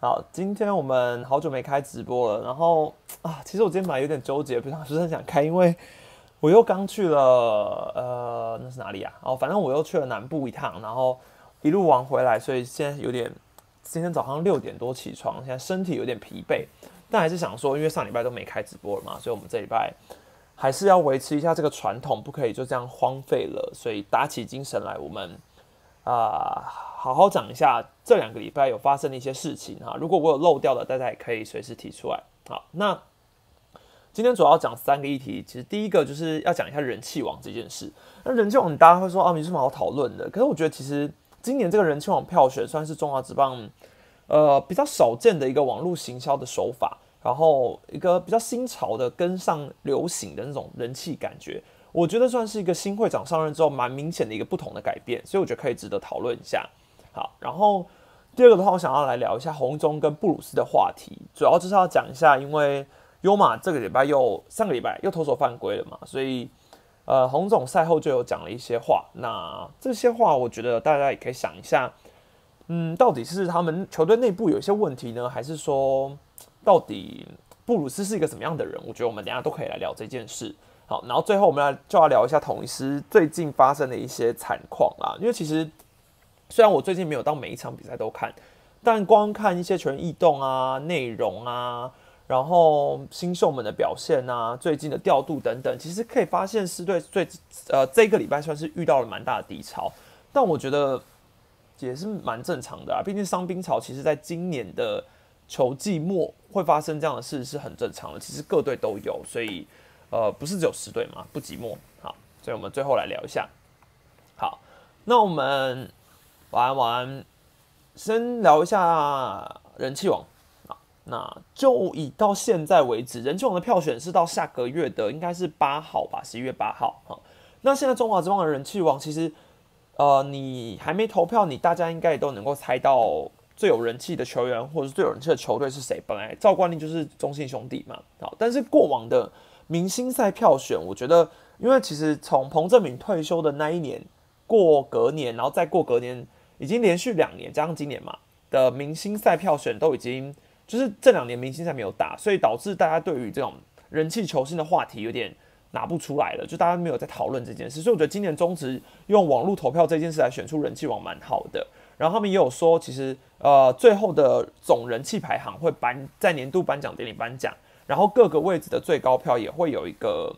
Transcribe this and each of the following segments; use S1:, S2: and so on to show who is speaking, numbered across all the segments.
S1: 好，今天我们好久没开直播了，然后啊，其实我今天本来有点纠结，不是很想开，因为我又刚去了，呃，那是哪里啊？哦，反正我又去了南部一趟，然后一路玩回来，所以现在有点，今天早上六点多起床，现在身体有点疲惫，但还是想说，因为上礼拜都没开直播了嘛，所以我们这礼拜还是要维持一下这个传统，不可以就这样荒废了，所以打起精神来，我们啊。好好讲一下这两个礼拜有发生的一些事情哈，如果我有漏掉的，大家也可以随时提出来。好，那今天主要讲三个议题，其实第一个就是要讲一下人气王这件事。那人气王，大家会说啊，没什么好讨论的。可是我觉得其实今年这个人气王票选算是中华职棒呃比较少见的一个网络行销的手法，然后一个比较新潮的跟上流行的那种人气感觉，我觉得算是一个新会长上任之后蛮明显的一个不同的改变，所以我觉得可以值得讨论一下。好，然后第二个的话，我想要来聊一下红中跟布鲁斯的话题，主要就是要讲一下，因为优马这个礼拜又上个礼拜又投手犯规了嘛，所以呃，洪总赛后就有讲了一些话。那这些话，我觉得大家也可以想一下，嗯，到底是他们球队内部有一些问题呢，还是说到底布鲁斯是一个什么样的人？我觉得我们等下都可以来聊这件事。好，然后最后我们来就要聊一下统一师最近发生的一些惨况啦，因为其实。虽然我最近没有到每一场比赛都看，但光看一些球员异动啊、内容啊，然后新秀们的表现啊、最近的调度等等，其实可以发现师队最呃这个礼拜算是遇到了蛮大的低潮，但我觉得也是蛮正常的啊。毕竟伤兵潮其实在今年的球季末会发生这样的事是很正常的，其实各队都有，所以呃不是只有十队嘛，不寂寞。好，所以我们最后来聊一下。好，那我们。晚安，晚安。先聊一下人气王啊，那就以到现在为止，人气王的票选是到下个月的，应该是八号吧，十一月八号。哈，那现在中华之邦的人气王，其实呃，你还没投票，你大家应该也都能够猜到最有人气的球员或者是最有人气的球队是谁。本来赵冠霖就是中信兄弟嘛，好，但是过往的明星赛票选，我觉得，因为其实从彭正敏退休的那一年过隔年，然后再过隔年。已经连续两年加上今年嘛的明星赛票选都已经，就是这两年明星赛没有打，所以导致大家对于这种人气球星的话题有点拿不出来了，就大家没有在讨论这件事。所以我觉得今年中职用网络投票这件事来选出人气王蛮好的。然后他们也有说，其实呃最后的总人气排行会颁在年度颁奖典礼颁奖，然后各个位置的最高票也会有一个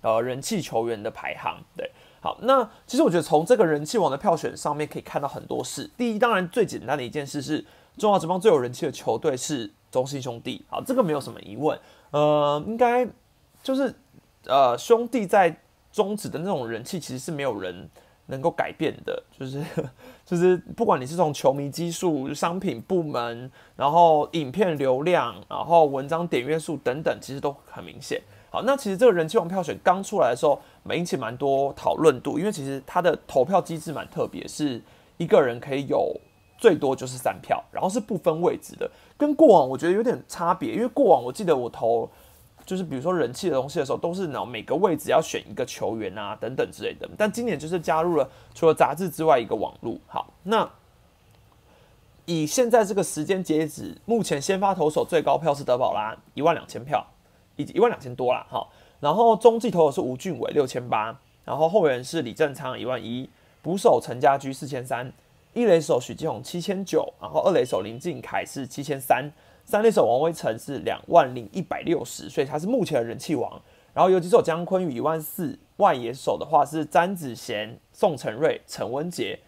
S1: 呃人气球员的排行，对。好，那其实我觉得从这个人气王的票选上面可以看到很多事。第一，当然最简单的一件事是，中华职棒最有人气的球队是中信兄弟。好，这个没有什么疑问。呃，应该就是呃兄弟在中职的那种人气，其实是没有人能够改变的。就是 就是不管你是从球迷基数、商品部门，然后影片流量，然后文章点阅数等等，其实都很明显。好，那其实这个人气王票选刚出来的时候。没引起蛮多讨论度，因为其实它的投票机制蛮特别，是一个人可以有最多就是三票，然后是不分位置的，跟过往我觉得有点差别。因为过往我记得我投就是比如说人气的东西的时候，都是那每个位置要选一个球员啊等等之类的。但今年就是加入了除了杂志之外一个网络。好，那以现在这个时间截止，目前先发投手最高票是德保拉一万两千票，一一万两千多啦。好。然后中继投手是吴俊伟六千八，然后后援是李正昌一万一，捕手陈家驹四千三，一垒手许继宏七千九，然后二垒手林敬凯是七千三，三垒手王威成是两万零一百六十，所以他是目前的人气王。然后游击手姜坤宇一万四，外野手的话是詹子贤、宋承瑞、陈文杰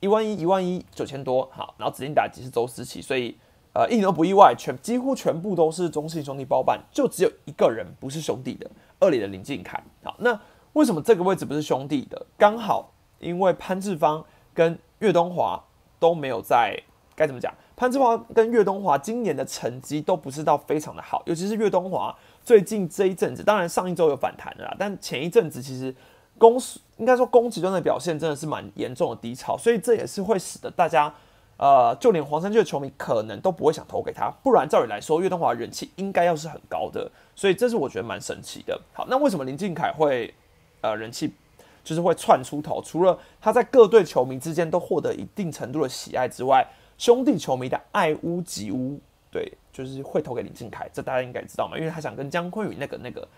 S1: 一万一一万一九千多，好，然后指定打击是周思齐，所以。呃，一点都不意外，全几乎全部都是中信兄弟包办，就只有一个人不是兄弟的，二里的林敬凯。好，那为什么这个位置不是兄弟的？刚好因为潘志芳跟岳东华都没有在，该怎么讲？潘志华跟岳东华今年的成绩都不是到非常的好，尤其是岳东华最近这一阵子，当然上一周有反弹的啦，但前一阵子其实攻应该说攻击端的表现真的是蛮严重的低潮，所以这也是会使得大家。呃，就连黄山区的球迷可能都不会想投给他，不然照理来说，岳东华人气应该要是很高的，所以这是我觉得蛮神奇的。好，那为什么林敬凯会呃人气就是会窜出头？除了他在各队球迷之间都获得一定程度的喜爱之外，兄弟球迷的爱屋及乌，对，就是会投给林敬凯，这大家应该知道嘛，因为他想跟姜昆宇那个那个。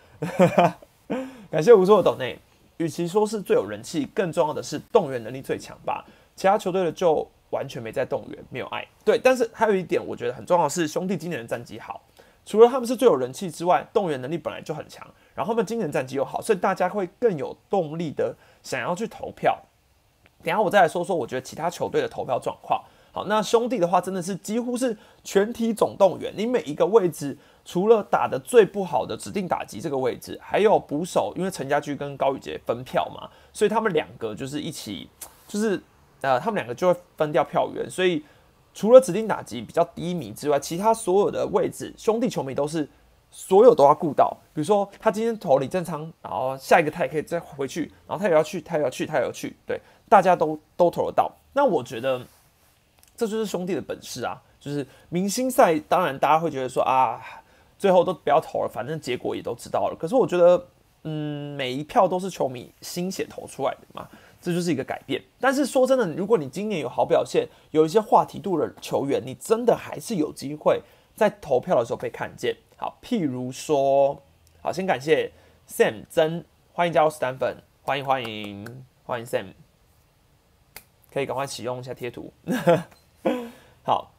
S1: 感谢无数的抖内，与其说是最有人气，更重要的是动员能力最强吧。其他球队的就完全没在动员，没有爱。对，但是还有一点我觉得很重要的是，兄弟今年的战绩好，除了他们是最有人气之外，动员能力本来就很强，然后他们今年战绩又好，所以大家会更有动力的想要去投票。等下我再来说说，我觉得其他球队的投票状况。好，那兄弟的话真的是几乎是全体总动员，你每一个位置。除了打的最不好的指定打击这个位置，还有捕手，因为陈家驹跟高宇杰分票嘛，所以他们两个就是一起，就是呃，他们两个就会分掉票源。所以除了指定打击比较低迷之外，其他所有的位置，兄弟球迷都是所有都要顾到。比如说他今天投李正昌，然后下一个他也可以再回去，然后他也要去，他也要去，他也要去，对，大家都都投得到。那我觉得这就是兄弟的本事啊，就是明星赛，当然大家会觉得说啊。最后都不要投了，反正结果也都知道了。可是我觉得，嗯，每一票都是球迷心血投出来的嘛，这就是一个改变。但是说真的，如果你今年有好表现，有一些话题度的球员，你真的还是有机会在投票的时候被看见。好，譬如说，好，先感谢 Sam 真，欢迎加入 Stan 粉，欢迎欢迎欢迎 Sam，可以赶快启用一下贴图。好，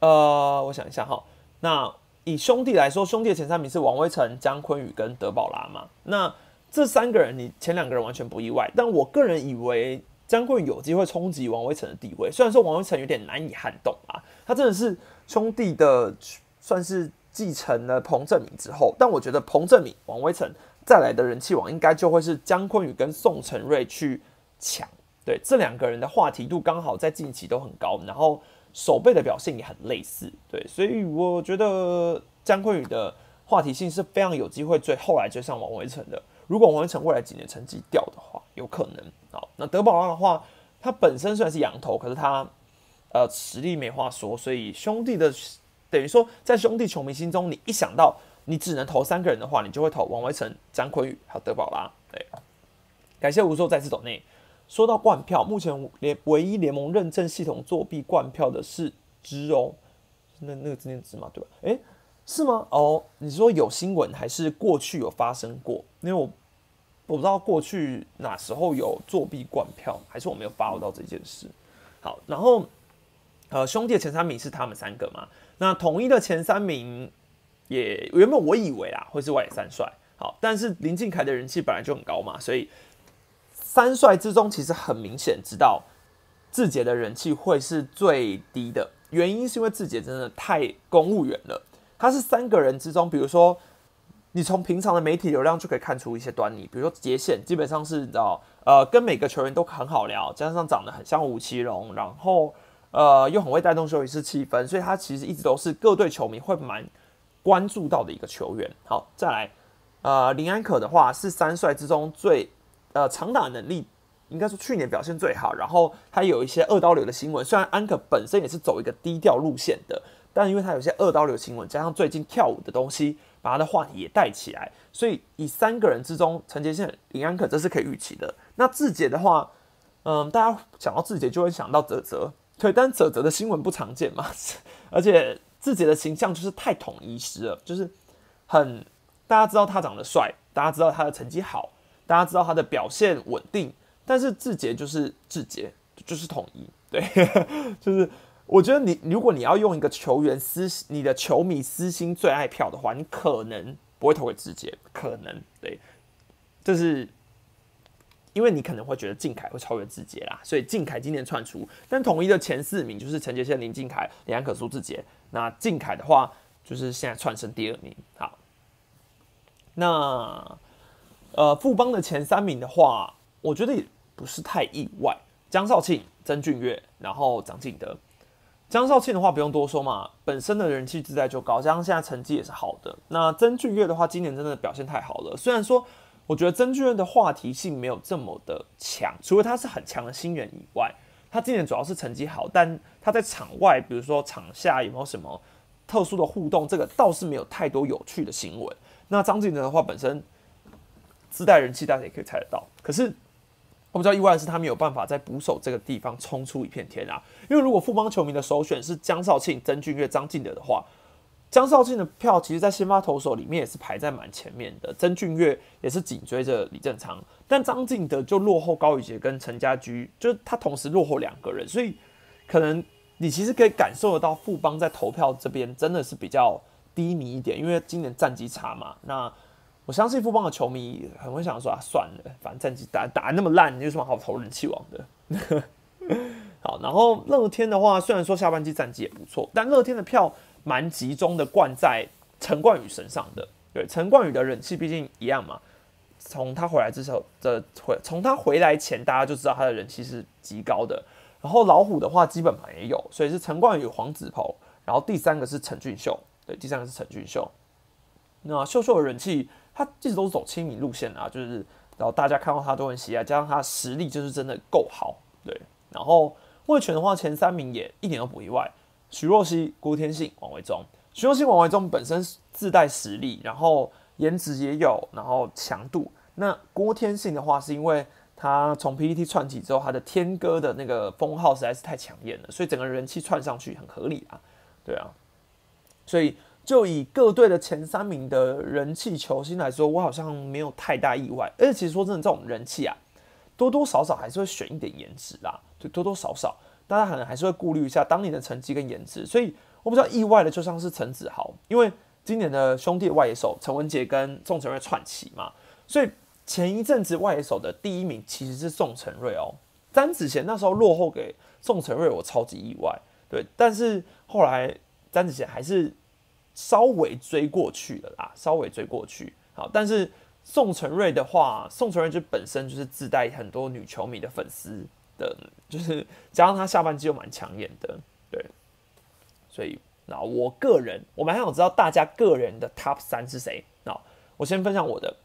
S1: 呃，我想一下哈，那。以兄弟来说，兄弟的前三名是王威成、姜昆宇跟德宝拉嘛。那这三个人，你前两个人完全不意外。但我个人以为姜昆宇有机会冲击王威成的地位。虽然说王威成有点难以撼动啊，他真的是兄弟的算是继承了彭正明之后，但我觉得彭正明、王威成再来的人气王，应该就会是姜昆宇跟宋承瑞去抢。对，这两个人的话题度刚好在近期都很高，然后。手背的表现也很类似，对，所以我觉得姜昆宇的话题性是非常有机会追后来追上王维成的。如果王维成未来几年成绩掉的话，有可能。好，那德保拉的话，他本身虽然是羊头，可是他呃实力没话说，所以兄弟的等于说在兄弟球迷心中，你一想到你只能投三个人的话，你就会投王维成、姜昆宇还有德保拉。对，感谢无数再次走内。说到灌票，目前联唯一联盟认证系统作弊灌票的是知哦，那那个字念知吗？对吧？诶，是吗？哦，你说有新闻还是过去有发生过？因为我我不知道过去哪时候有作弊灌票，还是我没有发到这件事。好，然后呃，兄弟前三名是他们三个嘛？那统一的前三名也原本我以为啊会是外野三帅，好，但是林敬凯的人气本来就很高嘛，所以。三帅之中，其实很明显知道志杰的人气会是最低的，原因是因为志杰真的太公务员了。他是三个人之中，比如说你从平常的媒体流量就可以看出一些端倪，比如说杰线基本上是你知道，呃，跟每个球员都很好聊，加上长得很像吴奇隆，然后呃又很会带动休息室气氛，所以他其实一直都是各队球迷会蛮关注到的一个球员。好，再来，呃，林安可的话是三帅之中最。呃，长打能力应该说去年表现最好，然后他有一些二刀流的新闻。虽然安可本身也是走一个低调路线的，但因为他有些二刀流新闻，加上最近跳舞的东西，把他的话题也带起来，所以以三个人之中，陈杰宪、林安可这是可以预期的。那志杰的话，嗯，大家想到志杰就会想到泽泽，对，但泽泽的新闻不常见嘛，而且志杰的形象就是太统一师了，就是很大家知道他长得帅，大家知道他的成绩好。大家知道他的表现稳定，但是志杰就是志杰，就是统一，对，就是我觉得你如果你要用一个球员私你的球迷私心最爱票的话，你可能不会投给志杰，可能对，就是因为你可能会觉得靖凯会超越志杰啦，所以靖凯今年窜出，但统一的前四名就是陈杰宪、林靖凯、李安可、苏志杰，那靖凯的话就是现在窜升第二名，好，那。呃，富邦的前三名的话，我觉得也不是太意外。江少庆、曾俊岳，然后张敬德。江少庆的话不用多说嘛，本身的人气自带就高，加上现在成绩也是好的。那曾俊岳的话，今年真的表现太好了。虽然说，我觉得曾俊岳的话题性没有这么的强，除了他是很强的新人以外，他今年主要是成绩好，但他在场外，比如说场下有没有什么特殊的互动，这个倒是没有太多有趣的新闻。那张敬德的话，本身。自带人气，大家也可以猜得到。可是我比较意外的是，他们有办法在捕手这个地方冲出一片天啊！因为如果富邦球迷的首选是江少庆、曾俊岳、张进德的话，江少庆的票其实，在先发投手里面也是排在蛮前面的，曾俊岳也是紧追着李正昌，但张进德就落后高宇杰跟陈家驹，就是他同时落后两个人，所以可能你其实可以感受得到富邦在投票这边真的是比较低迷一点，因为今年战绩差嘛。那我相信富邦的球迷很会想说啊，算了，反正战绩打打那么烂，有什么好投人气王的？好，然后乐天的话，虽然说下半季战绩也不错，但乐天的票。蛮集中的灌在陈冠宇身上的，对陈冠宇的人气毕竟一样嘛。从他回来之后的回，从他回来前，大家就知道他的人气是极高的。然后老虎的话，基本盘也有，所以是陈冠宇、黄子鹏，然后第三个是陈俊秀，对，第三个是陈俊秀。那秀秀的人气，他一直都是走亲民路线啊，就是然后大家看到他都很喜爱，加上他实力就是真的够好，对。然后魏权的话，前三名也一点都不意外。徐若曦、郭天信、王维忠。徐若曦、王维忠本身自带实力，然后颜值也有，然后强度。那郭天信的话，是因为他从 PPT 串起之后，他的天歌的那个封号实在是太抢眼了，所以整个人气串上去很合理啊。对啊，所以就以各队的前三名的人气球星来说，我好像没有太大意外。而且其实说真的，这种人气啊，多多少少还是会选一点颜值啦，就多多少少。大家可能还是会顾虑一下当年的成绩跟颜值，所以我比较意外的就像是陈子豪，因为今年的兄弟外野手陈文杰跟宋承瑞串起嘛，所以前一阵子外野手的第一名其实是宋承瑞哦，詹子贤那时候落后给宋承瑞，我超级意外，对，但是后来詹子贤还是稍微追过去了啦，稍微追过去，好，但是宋承瑞的话，宋承瑞就本身就是自带很多女球迷的粉丝。的，就是加上他下半季又蛮抢眼的，对，所以那我个人，我蛮想知道大家个人的 top 三是谁。那我先分享我的，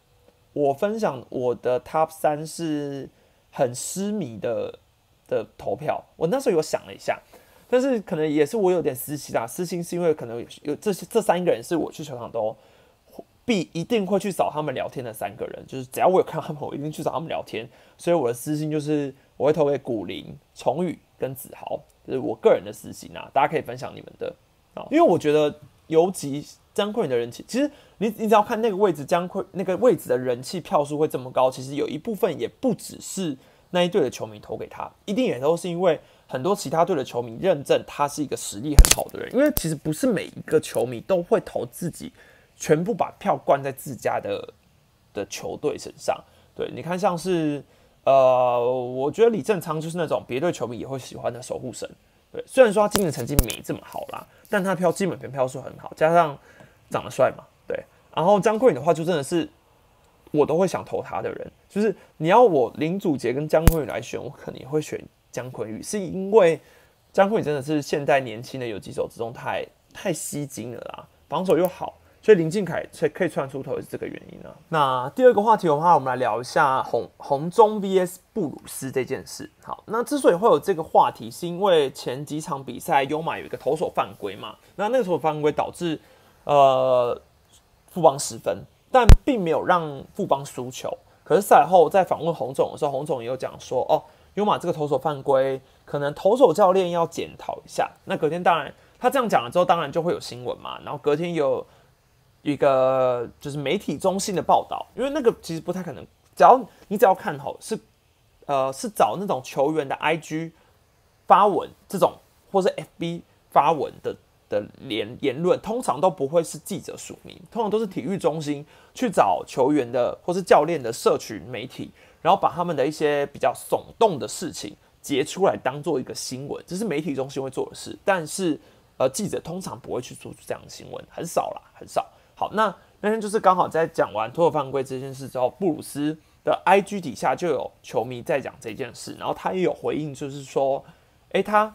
S1: 我分享我的 top 三是很失迷的的投票。我那时候有想了一下，但是可能也是我有点私心啦，私心是因为可能有这些这三个人是我去球场都必一定会去找他们聊天的三个人，就是只要我有看到他们，我一定去找他们聊天。所以我的私心就是。我会投给古林、崇宇跟子豪，就是我个人的私心啊，大家可以分享你们的啊，因为我觉得尤其江坤宇的人气，其实你你只要看那个位置，江坤那个位置的人气票数会这么高，其实有一部分也不只是那一队的球迷投给他，一定也都是因为很多其他队的球迷认证他是一个实力很好的人，因为其实不是每一个球迷都会投自己全部把票灌在自家的的球队身上，对，你看像是。呃，我觉得李正昌就是那种别队球迷也会喜欢的守护神。对，虽然说他今年成绩没这么好啦，但他票基本票数很好，加上长得帅嘛，对。然后江坤宇的话，就真的是我都会想投他的人。就是你要我林祖杰跟江坤宇来选，我可能也会选江坤宇，是因为江坤宇真的是现代年轻的有几手之中太太吸睛了啦，防守又好。所以林敬凯可以可以窜出头是这个原因呢。那第二个话题的话，我们来聊一下红红中 VS 布鲁斯这件事。好，那之所以会有这个话题，是因为前几场比赛优马有一个投手犯规嘛。那那个投手犯规导致呃富邦失分，但并没有让富邦输球。可是赛后在访问洪总的时候，洪总也有讲说，哦，优马这个投手犯规，可能投手教练要检讨一下。那隔天当然他这样讲了之后，当然就会有新闻嘛。然后隔天有。一个就是媒体中心的报道，因为那个其实不太可能，只要你只要看好是，呃，是找那种球员的 IG 发文这种，或是 FB 发文的的言言论，通常都不会是记者署名，通常都是体育中心去找球员的或是教练的社群媒体，然后把他们的一些比较耸动的事情截出来当做一个新闻，这是媒体中心会做的事，但是呃记者通常不会去做出这样的新闻，很少啦，很少。好，那那天就是刚好在讲完托尔犯规这件事之后，布鲁斯的 IG 底下就有球迷在讲这件事，然后他也有回应，就是说，哎，他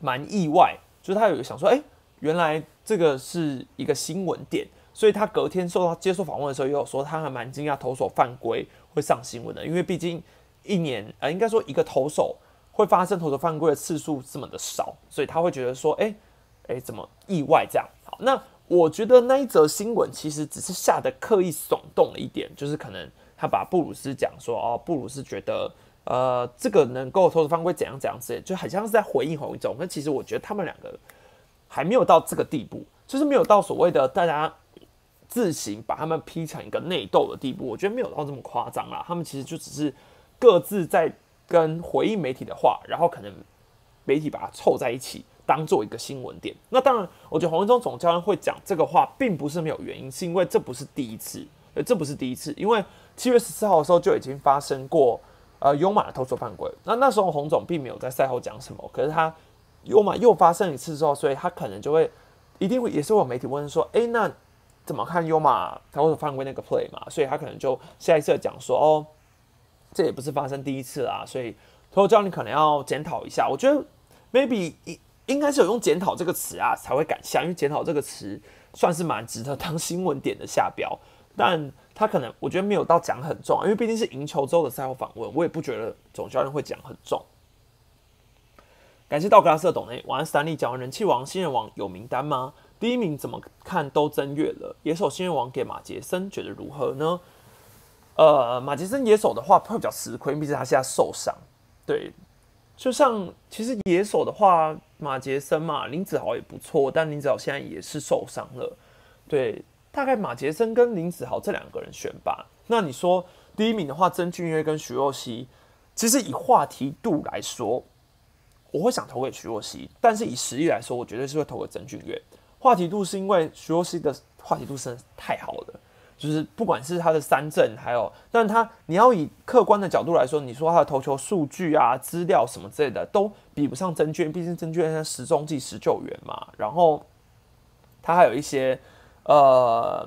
S1: 蛮意外，就是他有想说，哎，原来这个是一个新闻点，所以他隔天受到接受访问的时候，也有说他还蛮惊讶投手犯规会上新闻的，因为毕竟一年呃，应该说一个投手会发生投手犯规的次数这么的少，所以他会觉得说，哎，哎，怎么意外这样？好，那。我觉得那一则新闻其实只是下的刻意耸动了一点，就是可能他把布鲁斯讲说哦，布鲁斯觉得呃这个能够投手犯规怎样怎样之类，就很像是在回应洪一中。但其实我觉得他们两个还没有到这个地步，就是没有到所谓的大家自行把他们劈成一个内斗的地步。我觉得没有到这么夸张啦，他们其实就只是各自在跟回应媒体的话，然后可能媒体把它凑在一起。当做一个新闻点，那当然，我觉得黄文忠总教练会讲这个话，并不是没有原因，是因为这不是第一次，呃，这不是第一次，因为七月十四号的时候就已经发生过，呃，优马的偷球犯规，那那时候洪总并没有在赛后讲什么，可是他优马又发生一次之后，所以他可能就会一定会也是有媒体问说，哎，那怎么看优马他会犯规那个 play 嘛？所以他可能就下一次讲说，哦，这也不是发生第一次啦，所以投手教练可能要检讨一下。我觉得 maybe 应。应该是有用“检讨”这个词啊，才会敢下，因为“检讨”这个词算是蛮值得当新闻点的下标。但他可能我觉得没有到讲很重，因为毕竟是赢球之后的赛后访问，我也不觉得总教练会讲很重。感谢道格拉斯董内，晚安斯坦利，讲完人气王、新人王有名单吗？第一名怎么看都增月了。野手新人王给马杰森，觉得如何呢？呃，马杰森野手的话会比较吃亏，毕竟他现在受伤。对。就像其实野手的话，马杰森嘛，林子豪也不错，但林子豪现在也是受伤了。对，大概马杰森跟林子豪这两个人选吧。那你说第一名的话，曾俊岳跟徐若曦，其实以话题度来说，我会想投给徐若曦，但是以实力来说，我绝对是会投给曾俊岳。话题度是因为徐若曦的话题度真的太好了。就是不管是他的三振，还有，但他你要以客观的角度来说，你说他的投球数据啊、资料什么之类的，都比不上曾娟，毕竟曾娟是十中计十救援嘛。然后他还有一些呃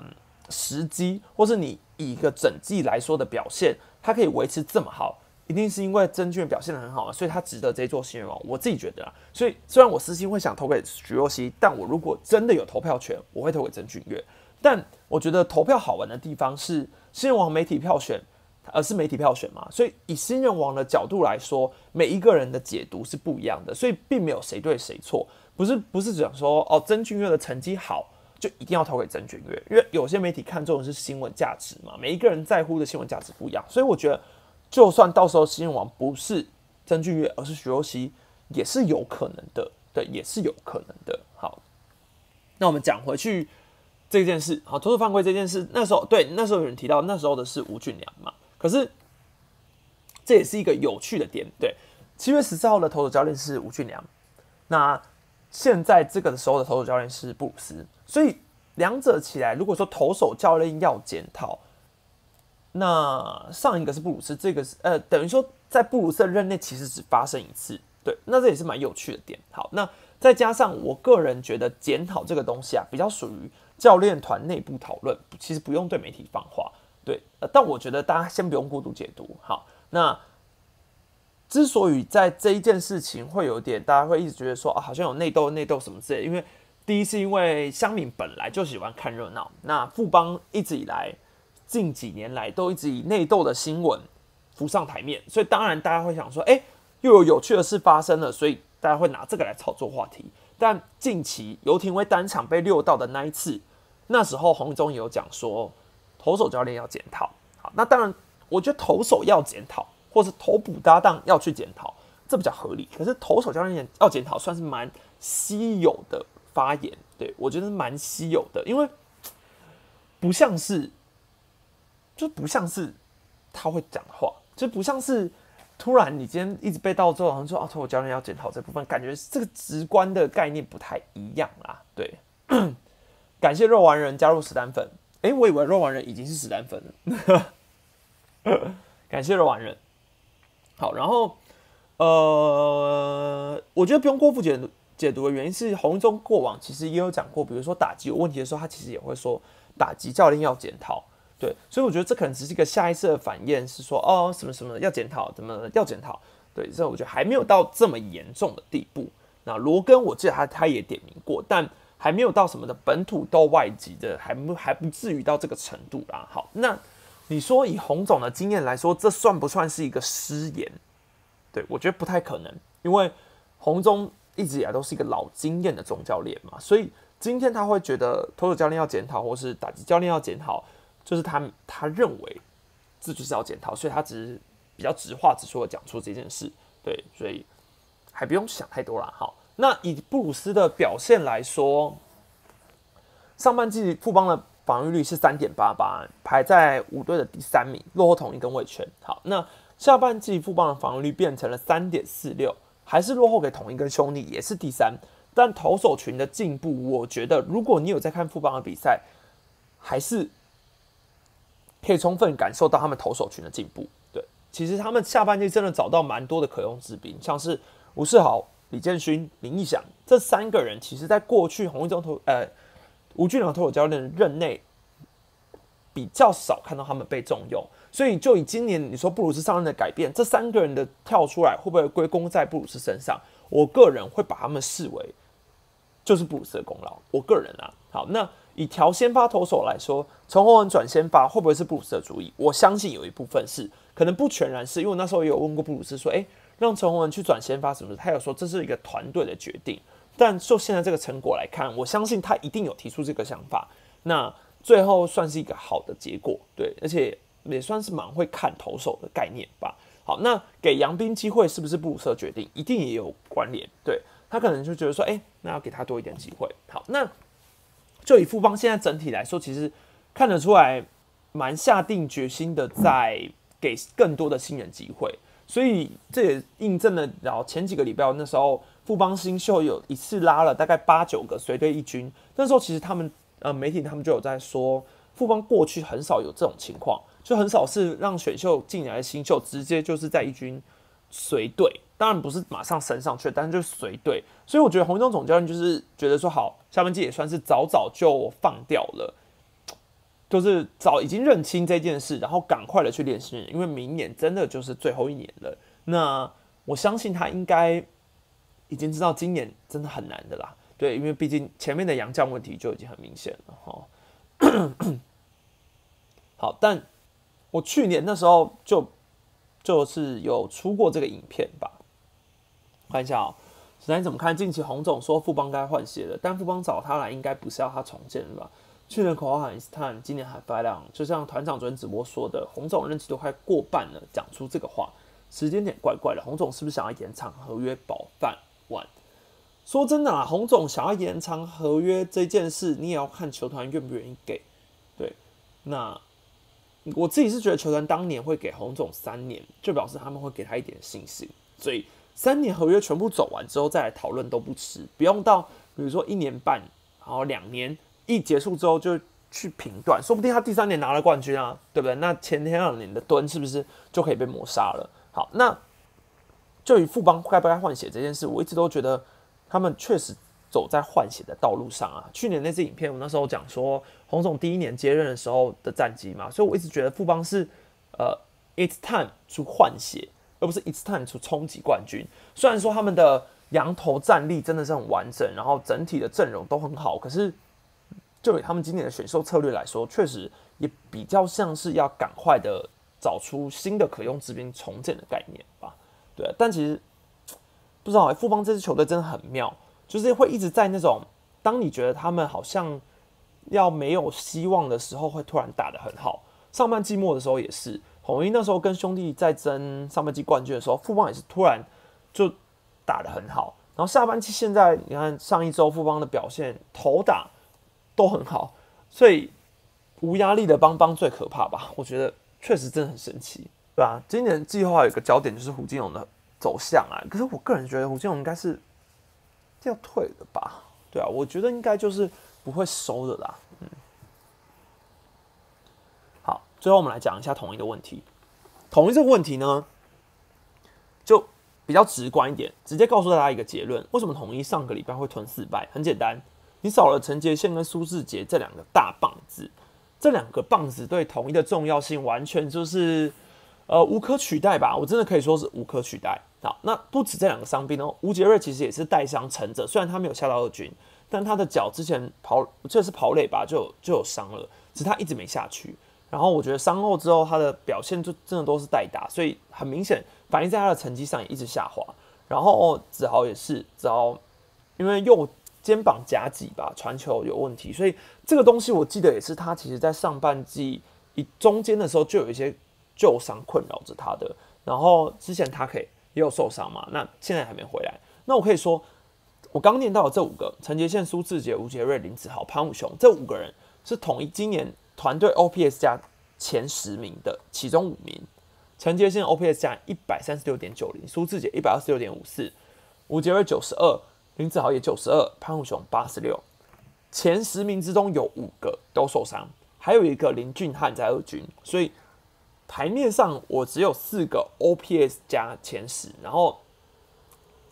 S1: 时机，或是你以一个整季来说的表现，他可以维持这么好，一定是因为曾俊表现的很好，所以他值得这座新人王。我自己觉得啊，所以虽然我私心会想投给徐若曦，但我如果真的有投票权，我会投给曾俊岳。但我觉得投票好玩的地方是新人王媒体票选，而是媒体票选嘛，所以以新人王的角度来说，每一个人的解读是不一样的，所以并没有谁对谁错，不是不是讲说哦曾俊岳的成绩好就一定要投给曾俊岳，因为有些媒体看重的是新闻价值嘛，每一个人在乎的新闻价值不一样，所以我觉得就算到时候新人王不是曾俊岳，而是徐若曦，也是有可能的，对，也是有可能的。好，那我们讲回去。这件事好，投手犯规这件事，那时候对那时候有人提到，那时候的是吴俊良嘛。可是这也是一个有趣的点，对。七月十四号的投手教练是吴俊良，那现在这个时候的投手教练是布鲁斯，所以两者起来，如果说投手教练要检讨，那上一个是布鲁斯，这个是呃，等于说在布鲁斯的任内其实只发生一次，对。那这也是蛮有趣的点。好，那再加上我个人觉得检讨这个东西啊，比较属于。教练团内部讨论，其实不用对媒体放话，对，但我觉得大家先不用过度解读。好，那之所以在这一件事情会有点，大家会一直觉得说啊，好像有内斗、内斗什么之类，因为第一是因为乡民本来就喜欢看热闹，那富邦一直以来近几年来都一直以内斗的新闻浮上台面，所以当然大家会想说，哎，又有有趣的事发生了，所以大家会拿这个来炒作话题。但近期游廷威单场被六到的那一次。那时候洪忠也有讲说，投手教练要检讨。好，那当然，我觉得投手要检讨，或是投捕搭档要去检讨，这比较合理。可是投手教练要检讨，算是蛮稀有的发言。对我觉得蛮稀有的，因为不像是，就不像是他会讲话，就不像是突然你今天一直被盗之后，好像说啊，说我教练要检讨这部分，感觉这个直观的概念不太一样啦。对。感谢肉丸人加入史丹粉，哎，我以为肉丸人已经是史丹粉了。感谢肉丸人。好，然后呃，我觉得不用过分解读解读的原因是，洪忠过往其实也有讲过，比如说打击有问题的时候，他其实也会说打击教练要检讨。对，所以我觉得这可能只是一个下一次的反应，是说哦什么什么要检讨，怎么要检讨？对，所以我觉得还没有到这么严重的地步。那罗根，我记得他他也点名过，但。还没有到什么的本土斗外籍的，还不还不至于到这个程度啦。好，那你说以洪总的经验来说，这算不算是一个失言？对我觉得不太可能，因为洪总一直以来都是一个老经验的总教练嘛，所以今天他会觉得投手教练要检讨，或是打击教练要检讨，就是他他认为这就是要检讨，所以他只是比较直话直说的讲出这件事，对，所以还不用想太多啦。好，那以布鲁斯的表现来说，上半季富邦的防御率是三点八八，排在五队的第三名，落后统一跟卫权。好，那下半季富邦的防御率变成了三点四六，还是落后给统一跟兄弟，也是第三。但投手群的进步，我觉得如果你有在看富邦的比赛，还是可以充分感受到他们投手群的进步。对，其实他们下半季真的找到蛮多的可用之兵，像是吴世豪、李建勋、林义祥这三个人，其实在过去洪一中投呃吴俊良投手教练任内比较少看到他们被重用，所以就以今年你说布鲁斯上任的改变，这三个人的跳出来会不会归功在布鲁斯身上？我个人会把他们视为。就是布鲁斯的功劳，我个人啊，好，那以调先发投手来说，陈宏文转先发会不会是布鲁斯的主意？我相信有一部分是，可能不全然是因为我那时候也有问过布鲁斯说，诶，让陈宏文去转先发什么？他有说这是一个团队的决定，但就现在这个成果来看，我相信他一定有提出这个想法，那最后算是一个好的结果，对，而且也算是蛮会看投手的概念吧。好，那给杨斌机会是不是布鲁斯的决定？一定也有关联，对。他可能就觉得说，哎，那要给他多一点机会。好，那就以富邦现在整体来说，其实看得出来蛮下定决心的，在给更多的新人机会。所以这也印证了，然后前几个礼拜那时候富邦新秀有一次拉了大概八九个随队一军，那时候其实他们呃媒体他们就有在说，富邦过去很少有这种情况，就很少是让选秀进来的新秀直接就是在一军随队。当然不是马上升上去，但是就随队，所以我觉得洪忠总教练就是觉得说好，下半季也算是早早就放掉了，就是早已经认清这件事，然后赶快的去练新人，因为明年真的就是最后一年了。那我相信他应该已经知道今年真的很难的啦，对，因为毕竟前面的杨将问题就已经很明显了哈。好，但我去年那时候就就是有出过这个影片吧。看一下哦，实在你怎么看？近期洪总说富邦该换血了，但富邦找他来应该不是要他重建了吧？去年口号喊是探，今年喊发亮，就像团长昨天直播说的，洪总任期都快过半了，讲出这个话，时间点怪怪的。洪总是不是想要延长合约保饭碗？说真的啊，洪总想要延长合约这件事，你也要看球团愿不愿意给。对，那我自己是觉得球团当年会给洪总三年，就表示他们会给他一点信心，所以。三年合约全部走完之后再来讨论都不迟，不用到比如说一年半，然后两年一结束之后就去评断，说不定他第三年拿了冠军啊，对不对？那前天两年的蹲是不是就可以被抹杀了？好，那就以富邦该不该换血这件事，我一直都觉得他们确实走在换血的道路上啊。去年那支影片，我那时候讲说洪总第一年接任的时候的战绩嘛，所以我一直觉得富邦是呃，it's time 去换血。而不是 it's time to 冲击冠军。虽然说他们的羊头战力真的是很完整，然后整体的阵容都很好，可是就以他们今年的选秀策略来说，确实也比较像是要赶快的找出新的可用之兵重建的概念吧。对，但其实不知道富邦这支球队真的很妙，就是会一直在那种当你觉得他们好像要没有希望的时候，会突然打得很好。上半季末的时候也是。统一那时候跟兄弟在争上半季冠军的时候，富邦也是突然就打得很好。然后下半季现在你看上一周富邦的表现，投打都很好，所以无压力的邦邦最可怕吧？我觉得确实真的很神奇，对吧？今年计划有一个焦点就是胡金勇的走向啊，可是我个人觉得胡金勇应该是要退的吧？对啊，我觉得应该就是不会收的啦。嗯，好最后我们来讲一下统一的问题。统一这个问题呢，就比较直观一点，直接告诉大家一个结论：为什么统一上个礼拜会吞四败？很简单，你少了陈杰宪跟苏志杰这两个大棒子，这两个棒子对统一的重要性完全就是呃无可取代吧？我真的可以说是无可取代。好，那不止这两个伤兵哦，吴杰瑞其实也是带伤沉着，虽然他没有下到二军，但他的脚之前跑这是跑垒吧，就就有伤了，只是他一直没下去。然后我觉得伤后之后他的表现就真的都是代打，所以很明显反映在他的成绩上也一直下滑。然后子豪也是子豪，因为右肩膀夹脊吧，传球有问题，所以这个东西我记得也是他其实在上半季一中间的时候就有一些旧伤困扰着他的。然后之前他可以也有受伤嘛，那现在还没回来。那我可以说，我刚念到的这五个：陈杰宪、苏志杰、吴杰瑞、林子豪、潘武雄，这五个人是统一今年团队 OPS 加前十名的其中五名。陈杰宪 OPS 加一百三十六点九零，苏志杰一百二十六点五四，吴杰瑞九十二，林子豪也九十二，潘武雄八十六。前十名之中有五个都受伤，还有一个林俊汉在二军，所以台面上我只有四个 OPS 加前十，然后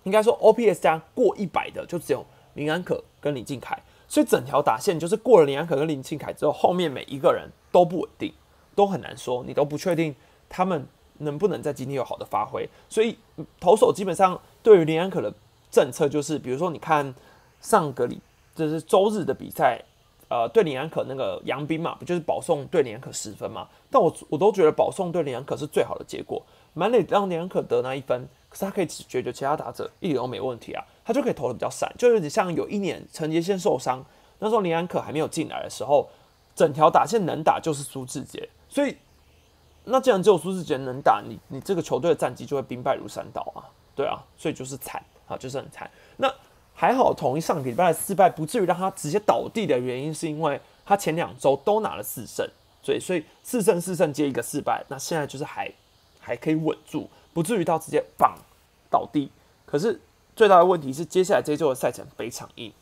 S1: 应该说 OPS 加过一百的就只有林安可跟林敬凯，所以整条打线就是过了林安可跟林敬凯之后，后面每一个人都不稳定，都很难说，你都不确定他们。能不能在今天有好的发挥？所以投手基本上对于林安可的政策就是，比如说你看上个礼就是周日的比赛，呃，对林安可那个杨斌嘛，不就是保送对林安可十分嘛？但我我都觉得保送对林安可是最好的结果，满垒让林安可得那一分，可是他可以解决其他打者一点都没问题啊，他就可以投的比较散，就有点像有一年陈杰先受伤，那时候林安可还没有进来的时候，整条打线能打就是苏志杰，所以。那既然只有苏志杰能打，你你这个球队的战绩就会兵败如山倒啊，对啊，所以就是惨啊，就是很惨。那还好，统一上礼拜的失败不至于让他直接倒地的原因，是因为他前两周都拿了四胜，所以所以四胜四胜接一个失败，那现在就是还还可以稳住，不至于到直接棒倒地。可是最大的问题是，接下来这一周的赛程非常硬，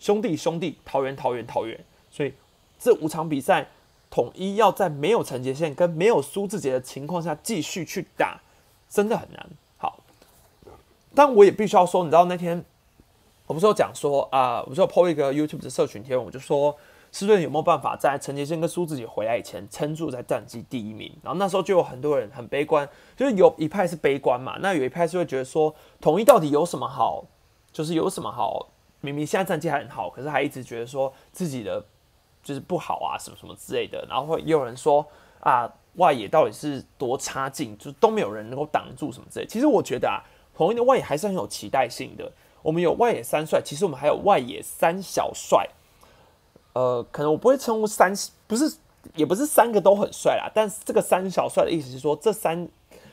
S1: 兄弟兄弟，桃园桃园桃园，所以这五场比赛。统一要在没有陈杰宪跟没有苏志杰的情况下继续去打，真的很难。好，但我也必须要说，你知道那天我不是有讲说啊，我不是有 PO 一个 YouTube 的社群贴文，我就说狮队有没有办法在陈杰宪跟苏自己回来以前撑住在战绩第一名？然后那时候就有很多人很悲观，就是有一派是悲观嘛，那有一派是会觉得说统一到底有什么好，就是有什么好？明明现在战绩还很好，可是还一直觉得说自己的。就是不好啊，什么什么之类的，然后会也有人说啊，外野到底是多差劲，就都没有人能够挡住什么之类。其实我觉得啊，统一的外野还是很有期待性的。我们有外野三帅，其实我们还有外野三小帅。呃，可能我不会称呼三，不是，也不是三个都很帅啦。但是这个三小帅的意思是说，这三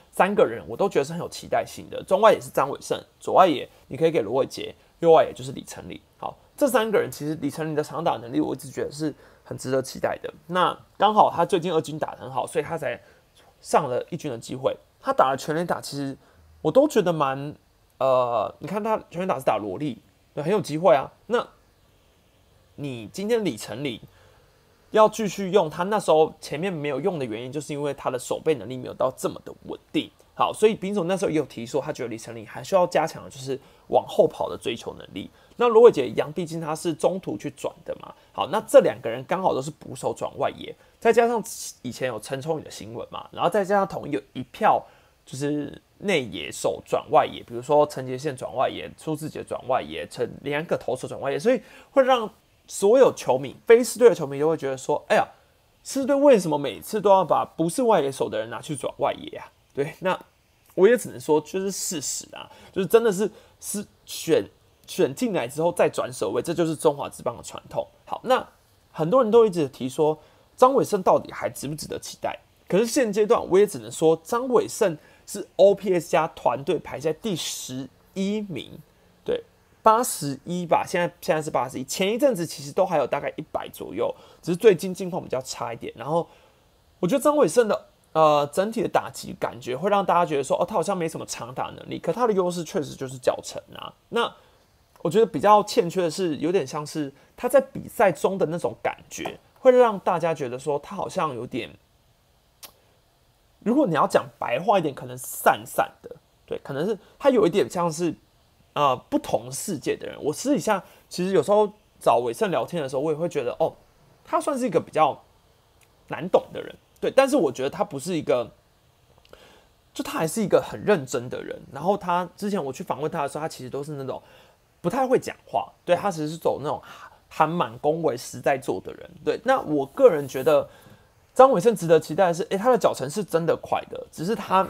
S1: 三个人我都觉得是很有期待性的。中外野是张伟胜，左外野你可以给卢伟杰，右外野就是李成礼。好。这三个人其实李成林的长打能力，我一直觉得是很值得期待的。那刚好他最近二军打得很好，所以他才上了一军的机会。他打了全垒打，其实我都觉得蛮呃，你看他全垒打是打萝莉，对，很有机会啊。那你今天李成林要继续用他那时候前面没有用的原因，就是因为他的守备能力没有到这么的稳定。好，所以丙总那时候也有提说，他觉得李成林还需要加强就是往后跑的追求能力。那罗伟杰一样，毕竟他是中途去转的嘛。好，那这两个人刚好都是捕手转外野，再加上以前有陈冲宇的新闻嘛，然后再加上统一有一票就是内野手转外野，比如说陈杰宪转外野，苏志杰转外野，陈两个投手转外野，所以会让所有球迷、非狮队的球迷都会觉得说：哎呀，狮队为什么每次都要把不是外野手的人拿去转外野啊？对，那我也只能说就是事实啊，就是真的是是选。选进来之后再转守卫，这就是中华职棒的传统。好，那很多人都一直提说张伟胜到底还值不值得期待？可是现阶段我也只能说张伟胜是 OPS 加团队排在第十一名，对，八十一吧。现在现在是八十一，前一阵子其实都还有大概一百左右，只是最近近况比较差一点。然后我觉得张伟胜的呃整体的打击感觉会让大家觉得说哦，他好像没什么长打能力，可他的优势确实就是脚程啊。那我觉得比较欠缺的是，有点像是他在比赛中的那种感觉，会让大家觉得说他好像有点，如果你要讲白话一点，可能散散的，对，可能是他有一点像是呃不同世界的人。我私底下其实有时候找伟盛聊天的时候，我也会觉得哦，他算是一个比较难懂的人，对，但是我觉得他不是一个，就他还是一个很认真的人。然后他之前我去访问他的时候，他其实都是那种。不太会讲话，对他其实是走那种含满恭维、实在做的人。对，那我个人觉得张伟胜值得期待的是，诶，他的脚程是真的快的，只是他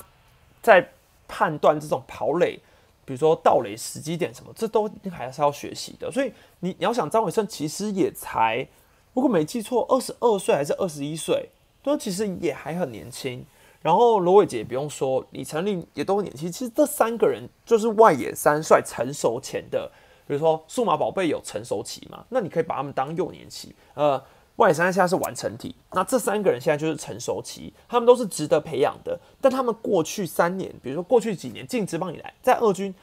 S1: 在判断这种跑垒，比如说盗垒时机点什么，这都还是要学习的。所以你你要想，张伟胜其实也才，如果没记错，二十二岁还是二十一岁，都其实也还很年轻。然后罗伟杰不用说，李成林也都年轻。其实这三个人就是外野三帅成熟前的，比如说数码宝贝有成熟期嘛，那你可以把他们当幼年期。呃，外三现在是完成体，那这三个人现在就是成熟期，他们都是值得培养的。但他们过去三年，比如说过去几年进职棒以来，在二军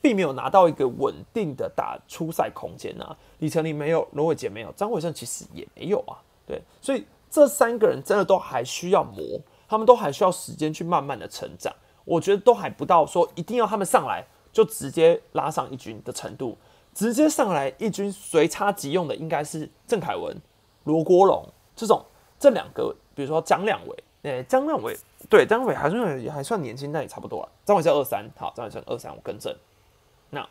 S1: 并没有拿到一个稳定的打出赛空间啊。李成林没有，罗伟杰没有，张伟胜其实也没有啊。对，所以这三个人真的都还需要磨。他们都还需要时间去慢慢的成长，我觉得都还不到说一定要他们上来就直接拉上一军的程度，直接上来一军随插即用的应该是郑凯文、罗国龙这种这两个，比如说张亮伟，诶，张亮伟对张伟还算也还算年轻，但也差不多了。张伟是二三，好，张伟是二三，我更正。那。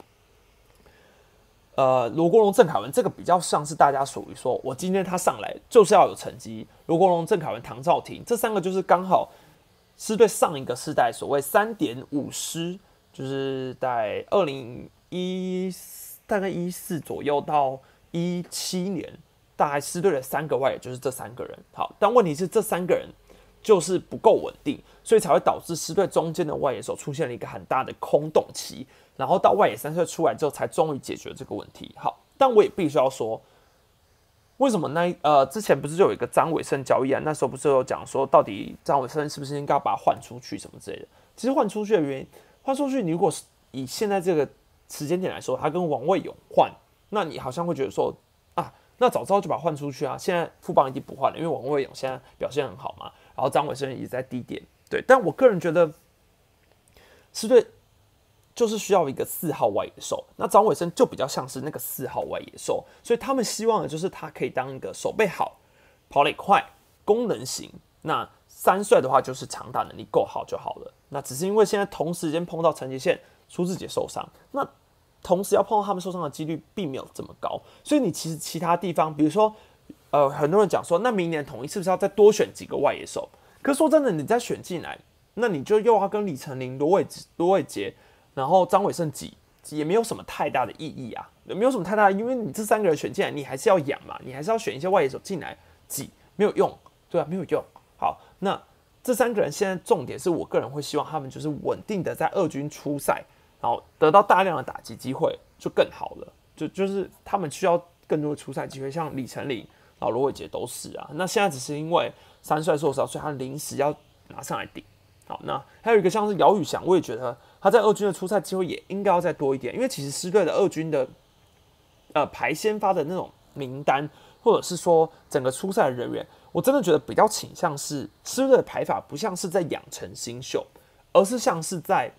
S1: 呃，罗国龙、郑凯文这个比较像是大家属于说，我今天他上来就是要有成绩。罗国龙、郑凯文、唐兆廷这三个就是刚好是对上一个世代所谓三点五师，就是在二零一大概一四左右到一七年，大概师队的三个外野就是这三个人。好，但问题是这三个人就是不够稳定，所以才会导致师队中间的外野手出现了一个很大的空洞期。然后到外野三岁出来之后，才终于解决这个问题。好，但我也必须要说，为什么那呃之前不是就有一个张伟生交易啊？那时候不是有讲说，到底张伟生是不是应该把他换出去什么之类的？其实换出去的原因，换出去，你如果是以现在这个时间点来说，他跟王卫勇换，那你好像会觉得说，那早知道就把换出去啊。现在副帮已经不换了，因为王卫勇现在表现很好嘛，然后张伟生也在低点，对。但我个人觉得是对。就是需要一个四号外野手，那张伟生就比较像是那个四号外野手，所以他们希望的就是他可以当一个手背好、跑得快、功能型。那三帅的话就是长打能力够好就好了。那只是因为现在同时间碰到陈杰宪、苏志杰受伤，那同时要碰到他们受伤的几率并没有这么高，所以你其实其他地方，比如说，呃，很多人讲说，那明年统一是不是要再多选几个外野手？可是说真的，你再选进来，那你就又要跟李成林、罗伟罗伟杰。然后张伟胜挤也没有什么太大的意义啊，也没有什么太大，因为你这三个人选进来，你还是要养嘛，你还是要选一些外野手进来挤，没有用，对啊，没有用。好，那这三个人现在重点是我个人会希望他们就是稳定的在二军出赛，然后得到大量的打击机会就更好了，就就是他们需要更多的出赛机会，像李成林、老罗伟杰都是啊。那现在只是因为三帅受伤，所以他临时要拿上来顶。好，那还有一个像是姚宇翔，我也觉得他在二军的出赛机会也应该要再多一点，因为其实师队的二军的呃排先发的那种名单，或者是说整个出赛的人员，我真的觉得比较倾向是师队的排法不像是在养成新秀，而是像是在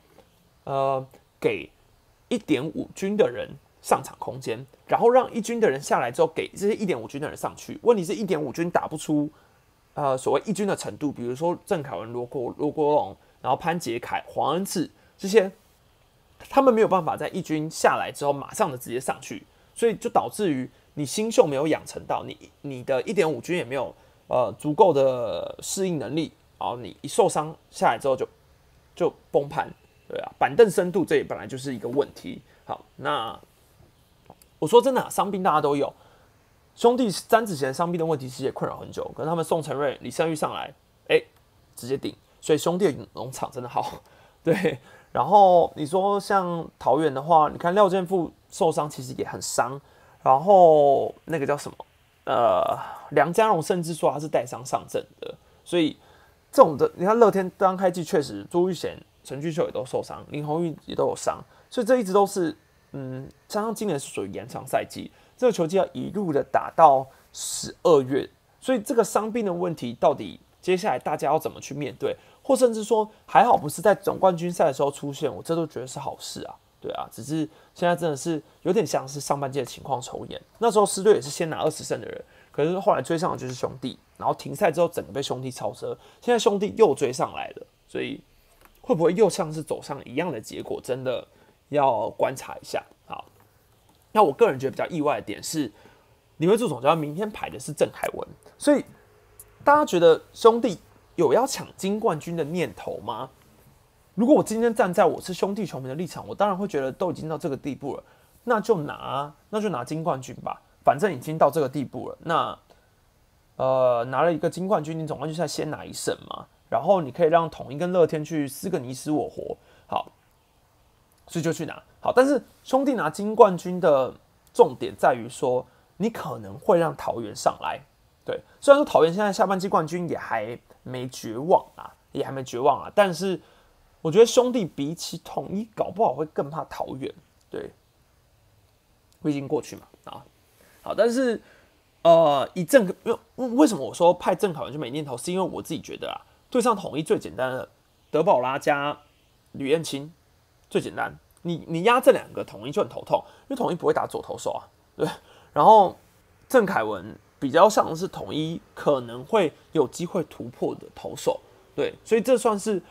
S1: 呃给一点五军的人上场空间，然后让一军的人下来之后给这些一点五军的人上去，问题是一点五军打不出。呃，所谓一军的程度，比如说郑凯文、罗国罗国荣，然后潘杰凯、黄恩赐这些，他们没有办法在一军下来之后马上的直接上去，所以就导致于你新秀没有养成到，你你的一点五军也没有呃足够的适应能力，然后你一受伤下来之后就就崩盘，对啊，板凳深度这也本来就是一个问题。好，那我说真的，伤病大家都有。兄弟詹子贤伤病的问题其实也困扰很久，可是他们宋承瑞、李胜玉上来，哎，直接顶，所以兄弟农场真的好。对，然后你说像桃园的话，你看廖健富受伤其实也很伤，然后那个叫什么，呃，梁家荣甚至说他是带伤上阵的，所以这种的，你看乐天刚开季确实朱玉贤、陈俊秀也都受伤，林鸿玉也都有伤，所以这一直都是，嗯，加上今年是属于延长赛季。这个球季要一路的打到十二月，所以这个伤病的问题到底接下来大家要怎么去面对，或甚至说还好不是在总冠军赛的时候出现，我这都觉得是好事啊，对啊，只是现在真的是有点像是上半季的情况重演。那时候狮队也是先拿二十胜的人，可是后来追上的就是兄弟，然后停赛之后整个被兄弟超车，现在兄弟又追上来了，所以会不会又像是走上一样的结果，真的要观察一下。好。那我个人觉得比较意外的点是，李威助总教明天排的是郑凯文，所以大家觉得兄弟有要抢金冠军的念头吗？如果我今天站在我是兄弟球迷的立场，我当然会觉得都已经到这个地步了，那就拿那就拿金冠军吧，反正已经到这个地步了。那呃拿了一个金冠军，你总冠军赛先拿一胜嘛，然后你可以让统一跟乐天去撕个你死我活，好，所以就去拿好。但是兄弟拿金冠军的重点在于说，你可能会让桃园上来。对，虽然说桃园现在下半季冠军也还没绝望啊，也还没绝望啊，但是我觉得兄弟比起统一，搞不好会更怕桃园。对，毕竟过去嘛啊，好，但是。呃，以郑，因为为什么我说派郑考员就没念头，是因为我自己觉得啊，对上统一最简单的德保拉加吕彦青最简单，你你压这两个统一就很头痛，因为统一不会打左投手啊，对。然后郑凯文比较像是统一可能会有机会突破的投手，对，所以这算是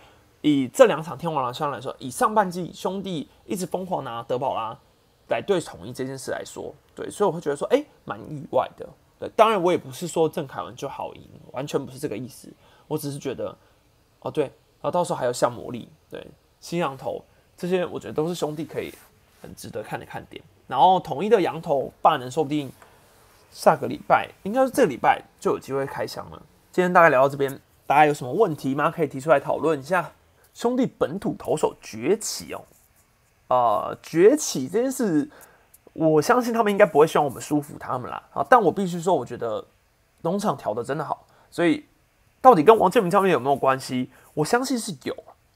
S1: 以这两场天王狼相来说，以上半季兄弟一直疯狂拿德保拉。来对统一这件事来说，对，所以我会觉得说，哎，蛮意外的。对，当然我也不是说郑凯文就好赢，完全不是这个意思。我只是觉得，哦对，然后到时候还有像魔力，对，新羊头这些，我觉得都是兄弟可以很值得看的看点。然后统一的羊头霸能，说不定下个礼拜，应该是这个礼拜就有机会开箱了。今天大概聊到这边，大家有什么问题吗？可以提出来讨论一下。兄弟本土投手崛起哦。呃，崛起这件事，我相信他们应该不会希望我们舒服他们啦。啊，但我必须说，我觉得农场调的真的好，所以到底跟王建民教练有没有关系？我相信是有，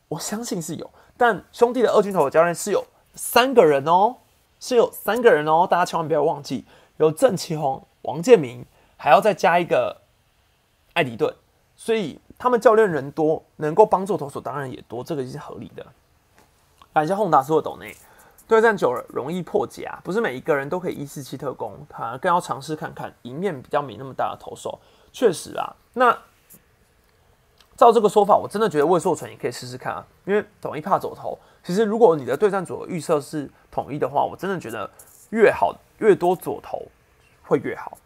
S1: 我相信是有。但兄弟的二军头的教练是有三个人哦，是有三个人哦，大家千万不要忘记，有郑奇宏、王建民，还要再加一个艾迪顿，所以他们教练人多，能够帮助投手当然也多，这个是合理的。感谢轰达斯的斗内，对战久了容易破解啊，不是每一个人都可以一四七特工，他更要尝试看看赢面比较没那么大的投手。确实啊，那照这个说法，我真的觉得魏硕成也可以试试看啊，因为统一怕走投。其实如果你的对战组预测是统一的话，我真的觉得越好越多左投会越好。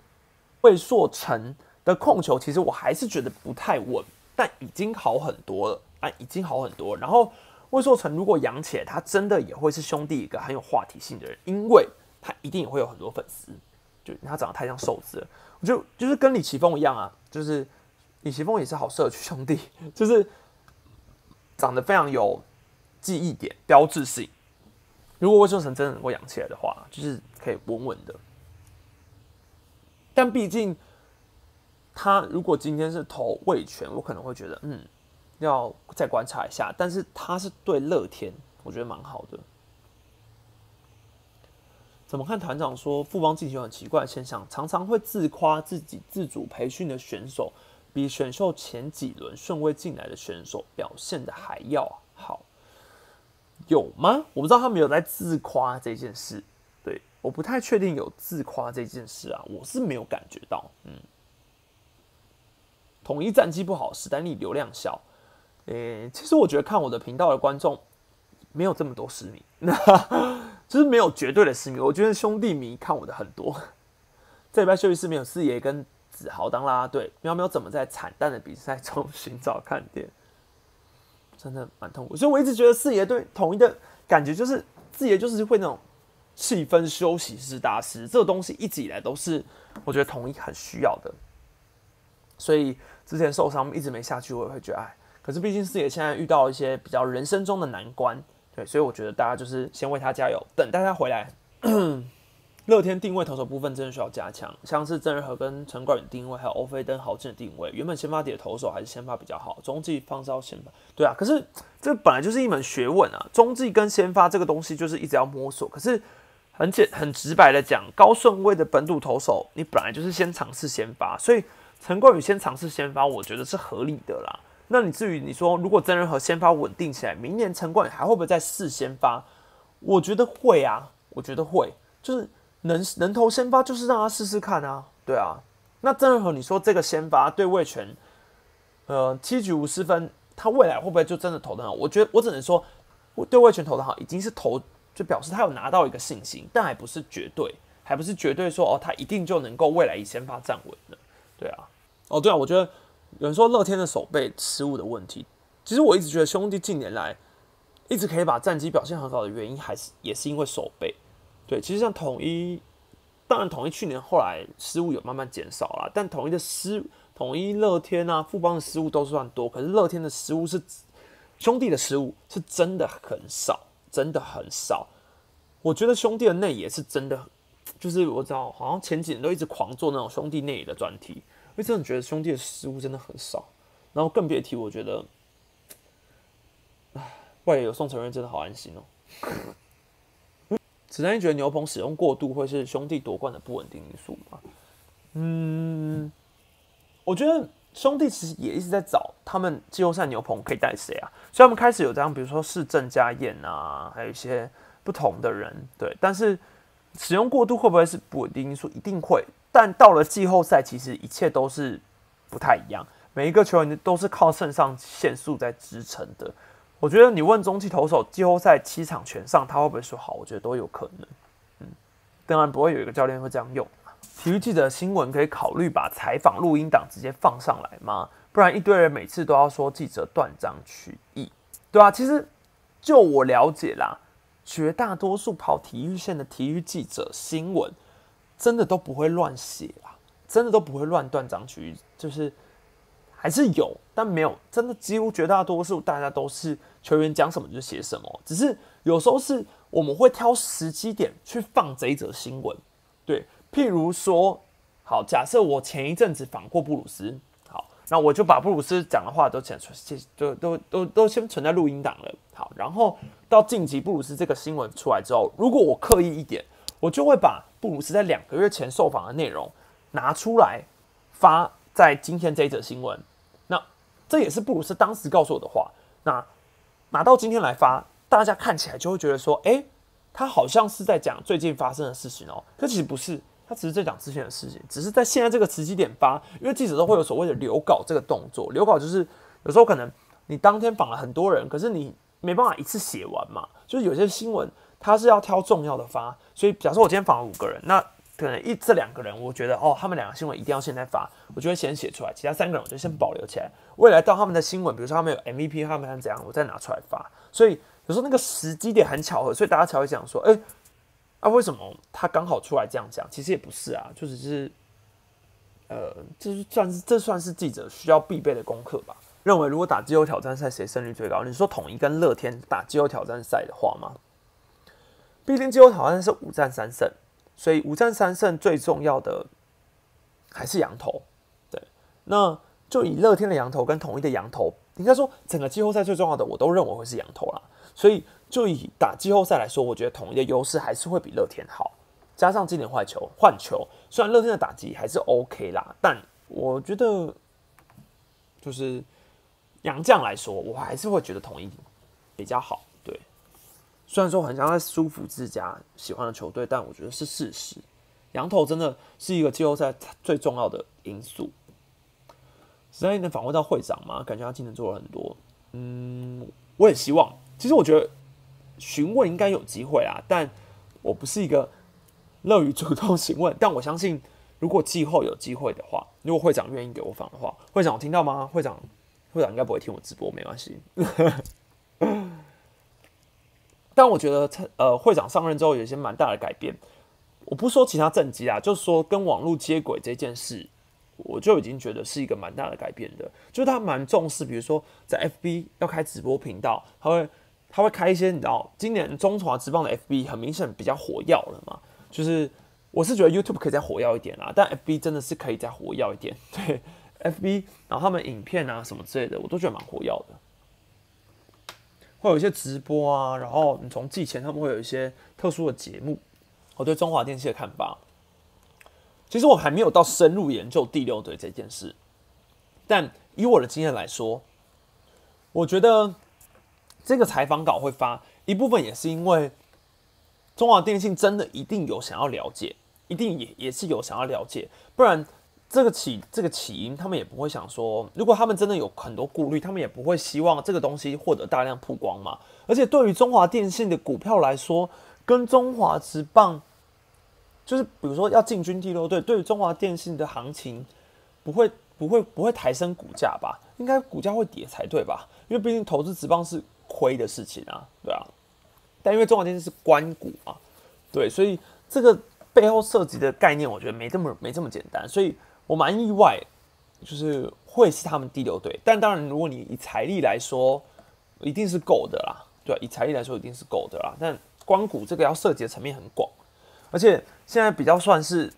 S1: 魏硕成的控球其实我还是觉得不太稳，但已经好很多了，啊，已经好很多。然后。魏硕成如果养起来，他真的也会是兄弟一个很有话题性的人，因为他一定也会有很多粉丝。就他长得太像瘦子了，我就就是跟李奇峰一样啊，就是李奇峰也是好社区兄弟，就是长得非常有记忆点、标志性。如果魏秀成真的能够养起来的话，就是可以稳稳的。但毕竟他如果今天是投魏权，我可能会觉得嗯。要再观察一下，但是他是对乐天，我觉得蛮好的。怎么看团长说富邦进行很奇怪的现象，常常会自夸自己自主培训的选手比选秀前几轮顺位进来的选手表现的还要好，有吗？我不知道他们有在自夸这件事，对，我不太确定有自夸这件事啊，我是没有感觉到。嗯，统一战绩不好，史丹利流量小。诶，其实我觉得看我的频道的观众没有这么多失迷，那 就是没有绝对的失迷。我觉得兄弟迷看我的很多。这礼拜休息室没有四爷跟子豪当啦啦队，喵喵怎么在惨淡的比赛中 寻找看点？真的蛮痛苦。所以我一直觉得四爷对统一的感觉就是四爷就是会那种气氛休息室大师，这个东西一直以来都是我觉得统一很需要的。所以之前受伤一直没下去，我也会觉得哎。可是毕竟四爷现在遇到一些比较人生中的难关，对，所以我觉得大家就是先为他加油，等待他回来。乐天定位投手部分真的需要加强，像是郑仁和跟陈冠宇定位，还有欧菲登豪进的定位，原本先发底的投手还是先发比较好，中继放招先发。对啊，可是这本来就是一门学问啊，中继跟先发这个东西就是一直要摸索。可是很简很直白的讲，高顺位的本土投手，你本来就是先尝试先发，所以陈冠宇先尝试先发，我觉得是合理的啦。那你至于你说，如果真人和先发稳定起来，明年陈冠宇还会不会再试先发？我觉得会啊，我觉得会，就是能能投先发，就是让他试试看啊，对啊。那真人和你说这个先发对魏权，呃，七局五十分，他未来会不会就真的投的好？我觉得我只能说，我对魏权投的好，已经是投就表示他有拿到一个信心，但还不是绝对，还不是绝对说哦，他一定就能够未来以先发站稳的，对啊。哦，对啊，我觉得。有人说乐天的手背失误的问题，其实我一直觉得兄弟近年来一直可以把战绩表现很好的原因，还是也是因为手背。对，其实像统一，当然统一去年后来失误有慢慢减少了，但统一的失统一、乐天啊、富邦的失误都算多，可是乐天的失误是兄弟的失误是真的很少，真的很少。我觉得兄弟的内野是真的，就是我知道好像前几年都一直狂做那种兄弟内野的专题，因为真的觉得兄弟的失误真的很少，然后更别提我觉得，唉，外野有宋承瑞真的好安心哦。子丹觉得牛棚使用过度会是兄弟夺冠的不稳定因素吗？嗯，我觉得兄弟其实也一直在找他们季后赛牛棚可以带谁啊，所以他们开始有这样，比如说是郑家燕啊，还有一些。不同的人，对，但是使用过度会不会是不稳定因素？一定会。但到了季后赛，其实一切都是不太一样。每一个球员都是靠肾上腺素在支撑的。我觉得你问中继投手，季后赛七场全上，他会不会说好？我觉得都有可能。嗯，当然不会有一个教练会这样用。体育记者新闻可以考虑把采访录音档直接放上来吗？不然一堆人每次都要说记者断章取义，对啊，其实就我了解啦。绝大多数跑体育线的体育记者，新闻真的都不会乱写啊，真的都不会乱断章取义，就是还是有，但没有真的几乎绝大多数大家都是球员讲什么就写什么，只是有时候是我们会挑时机点去放这一则新闻，对，譬如说，好，假设我前一阵子访过布鲁斯。好那我就把布鲁斯讲的话都讲出，就都都都先存在录音档了。好，然后到晋级布鲁斯这个新闻出来之后，如果我刻意一点，我就会把布鲁斯在两个月前受访的内容拿出来发在今天这一则新闻。这也是布鲁斯当时告诉我的话。那拿到今天来发，大家看起来就会觉得说，哎，他好像是在讲最近发生的事情哦。可其实不是。他只是在讲之前的事情，只是在现在这个时机点发，因为记者都会有所谓的留稿这个动作。留稿就是有时候可能你当天访了很多人，可是你没办法一次写完嘛。就是有些新闻他是要挑重要的发，所以假设我今天访了五个人，那可能一这两个人我觉得哦，他们两个新闻一定要现在发，我就会先写出来。其他三个人我就先保留起来，未来到他们的新闻，比如说他们有 MVP，他们怎样，我再拿出来发。所以有时候那个时机点很巧合，所以大家才会讲说，哎。啊，为什么他刚好出来这样讲？其实也不是啊，就只是，呃，这是算是这算是记者需要必备的功课吧。认为如果打季后挑战赛谁胜率最高？你说统一跟乐天打季后挑战赛的话吗？毕竟季后挑战是五战三胜，所以五战三胜最重要的还是羊头。对，那就以乐天的羊头跟统一的羊头，应该说整个季后赛最重要的，我都认为会是羊头啦。所以。就以打季后赛来说，我觉得统一的优势还是会比乐天好。加上今年换球换球，虽然乐天的打击还是 OK 啦，但我觉得就是杨将来说，我还是会觉得统一比较好。虽然说很像在舒服自家喜欢的球队，但我觉得是事实。羊头真的是一个季后赛最重要的因素。实在能访问到会长吗？感觉他今年做了很多。嗯，我也希望。其实我觉得。询问应该有机会啊，但我不是一个乐于主动询问。但我相信，如果季后有机会的话，如果会长愿意给我访的话，会长我听到吗？会长，会长应该不会听我直播，没关系。但我觉得，呃，会长上任之后有一些蛮大的改变。我不说其他政绩啊，就是说跟网络接轨这件事，我就已经觉得是一个蛮大的改变的。就是他蛮重视，比如说在 FB 要开直播频道，他会。他会开一些，你知道，今年中华职棒的 FB 很明显比较火药了嘛？就是我是觉得 YouTube 可以再火药一点啦，但 FB 真的是可以再火药一点。对，FB，然后他们影片啊什么之类的，我都觉得蛮火药的。会有一些直播啊，然后你从季前他们会有一些特殊的节目。我对中华电信的看法，其实我还没有到深入研究第六队这件事，但以我的经验来说，我觉得。这个采访稿会发一部分，也是因为中华电信真的一定有想要了解，一定也也是有想要了解，不然这个起这个起因，他们也不会想说，如果他们真的有很多顾虑，他们也不会希望这个东西获得大量曝光嘛。而且对于中华电信的股票来说，跟中华职棒，就是比如说要进军第六队，对于中华电信的行情，不会不会不会抬升股价吧？应该股价会跌才对吧？因为毕竟投资职棒是。亏的事情啊，对啊，但因为中华电信是关股嘛，对，所以这个背后涉及的概念，我觉得没这么没这么简单，所以我蛮意外，就是会是他们第六队。但当然，如果你以财力来说，一定是够的啦。对，以财力来说，一定是够的啦。但光谷这个要涉及的层面很广，而且现在比较算是